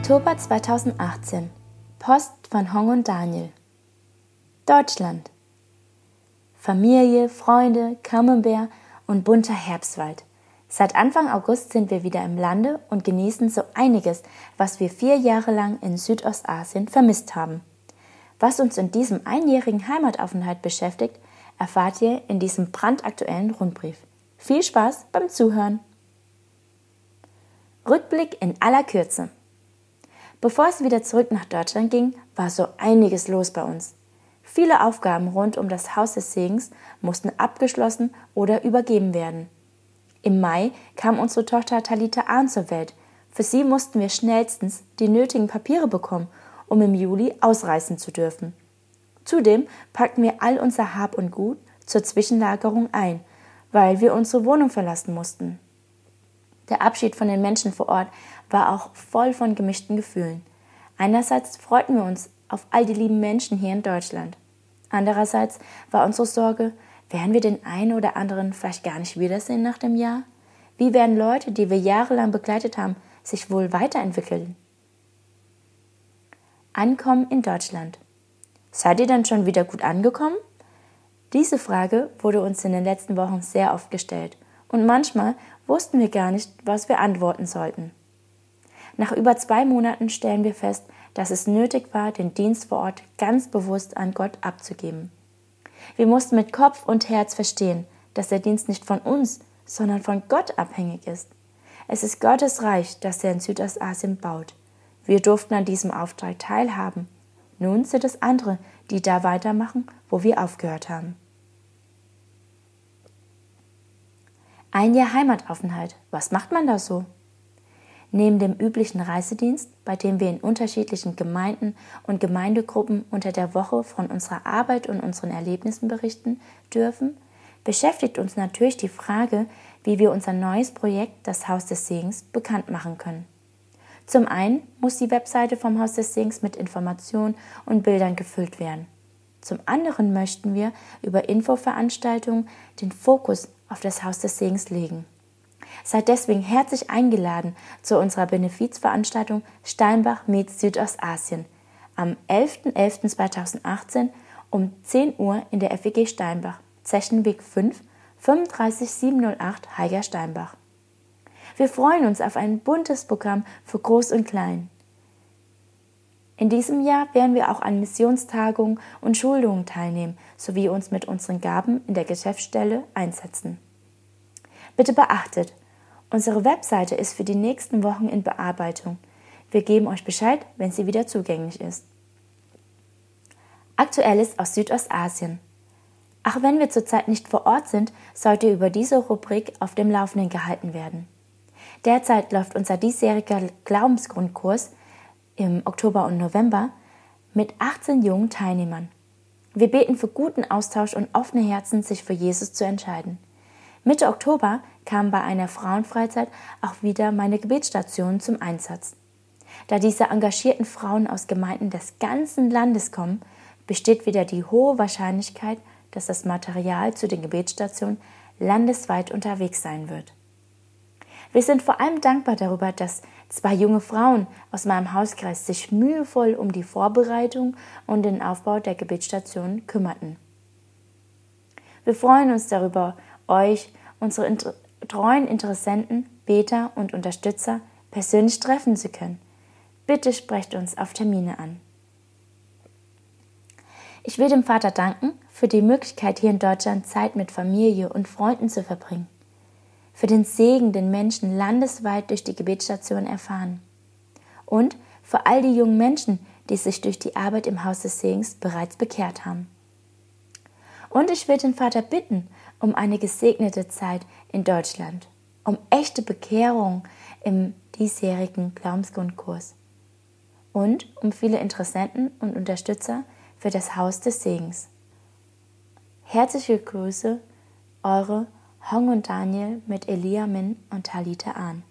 Oktober 2018. Post von Hong und Daniel. Deutschland. Familie, Freunde, Camembert und bunter Herbstwald. Seit Anfang August sind wir wieder im Lande und genießen so einiges, was wir vier Jahre lang in Südostasien vermisst haben. Was uns in diesem einjährigen Heimataufenthalt beschäftigt, erfahrt ihr in diesem brandaktuellen Rundbrief. Viel Spaß beim Zuhören! Rückblick in aller Kürze. Bevor es wieder zurück nach Deutschland ging, war so einiges los bei uns. Viele Aufgaben rund um das Haus des Segens mussten abgeschlossen oder übergeben werden. Im Mai kam unsere Tochter Talita Ahn zur Welt. Für sie mussten wir schnellstens die nötigen Papiere bekommen, um im Juli ausreisen zu dürfen. Zudem packten wir all unser Hab und Gut zur Zwischenlagerung ein, weil wir unsere Wohnung verlassen mussten. Der Abschied von den Menschen vor Ort war auch voll von gemischten Gefühlen. Einerseits freuten wir uns auf all die lieben Menschen hier in Deutschland. Andererseits war unsere Sorge, werden wir den einen oder anderen vielleicht gar nicht wiedersehen nach dem Jahr? Wie werden Leute, die wir jahrelang begleitet haben, sich wohl weiterentwickeln? Ankommen in Deutschland. Seid ihr dann schon wieder gut angekommen? Diese Frage wurde uns in den letzten Wochen sehr oft gestellt und manchmal wussten wir gar nicht, was wir antworten sollten. Nach über zwei Monaten stellen wir fest, dass es nötig war, den Dienst vor Ort ganz bewusst an Gott abzugeben. Wir mussten mit Kopf und Herz verstehen, dass der Dienst nicht von uns, sondern von Gott abhängig ist. Es ist Gottes Reich, das er in Südostasien baut. Wir durften an diesem Auftrag teilhaben. Nun sind es andere, die da weitermachen, wo wir aufgehört haben. Ein Jahr Heimataufenthalt. Was macht man da so? Neben dem üblichen Reisedienst, bei dem wir in unterschiedlichen Gemeinden und Gemeindegruppen unter der Woche von unserer Arbeit und unseren Erlebnissen berichten dürfen, beschäftigt uns natürlich die Frage, wie wir unser neues Projekt, das Haus des Segens, bekannt machen können. Zum einen muss die Webseite vom Haus des Segens mit Informationen und Bildern gefüllt werden. Zum anderen möchten wir über Infoveranstaltungen den Fokus auf das Haus des Segens legen. Seid deswegen herzlich eingeladen zu unserer Benefizveranstaltung Steinbach meets Südostasien am 11.11.2018 um 10 Uhr in der FEG Steinbach, Zechenweg 5, 35708 Heiger Steinbach. Wir freuen uns auf ein buntes Programm für Groß und Klein. In diesem Jahr werden wir auch an Missionstagungen und Schulungen teilnehmen sowie uns mit unseren Gaben in der Geschäftsstelle einsetzen. Bitte beachtet, unsere Webseite ist für die nächsten Wochen in Bearbeitung. Wir geben euch Bescheid, wenn sie wieder zugänglich ist. Aktuelles aus Südostasien. Auch wenn wir zurzeit nicht vor Ort sind, sollt ihr über diese Rubrik auf dem Laufenden gehalten werden. Derzeit läuft unser diesjähriger Glaubensgrundkurs im Oktober und November mit 18 jungen Teilnehmern. Wir beten für guten Austausch und offene Herzen, sich für Jesus zu entscheiden. Mitte Oktober kam bei einer Frauenfreizeit auch wieder meine Gebetsstation zum Einsatz. Da diese engagierten Frauen aus Gemeinden des ganzen Landes kommen, besteht wieder die hohe Wahrscheinlichkeit, dass das Material zu den Gebetsstationen landesweit unterwegs sein wird. Wir sind vor allem dankbar darüber, dass zwei junge Frauen aus meinem Hauskreis sich mühevoll um die Vorbereitung und den Aufbau der Gebetsstation kümmerten. Wir freuen uns darüber, euch, unsere treuen Interessenten, Beter und Unterstützer persönlich treffen zu können. Bitte sprecht uns auf Termine an. Ich will dem Vater danken für die Möglichkeit, hier in Deutschland Zeit mit Familie und Freunden zu verbringen für den Segen, den Menschen landesweit durch die Gebetsstation erfahren. Und für all die jungen Menschen, die sich durch die Arbeit im Haus des Segens bereits bekehrt haben. Und ich will den Vater bitten um eine gesegnete Zeit in Deutschland, um echte Bekehrung im diesjährigen Glaubensgrundkurs und um viele Interessenten und Unterstützer für das Haus des Segens. Herzliche Grüße, eure Hong und Daniel mit Elia Min und Talita Ahn.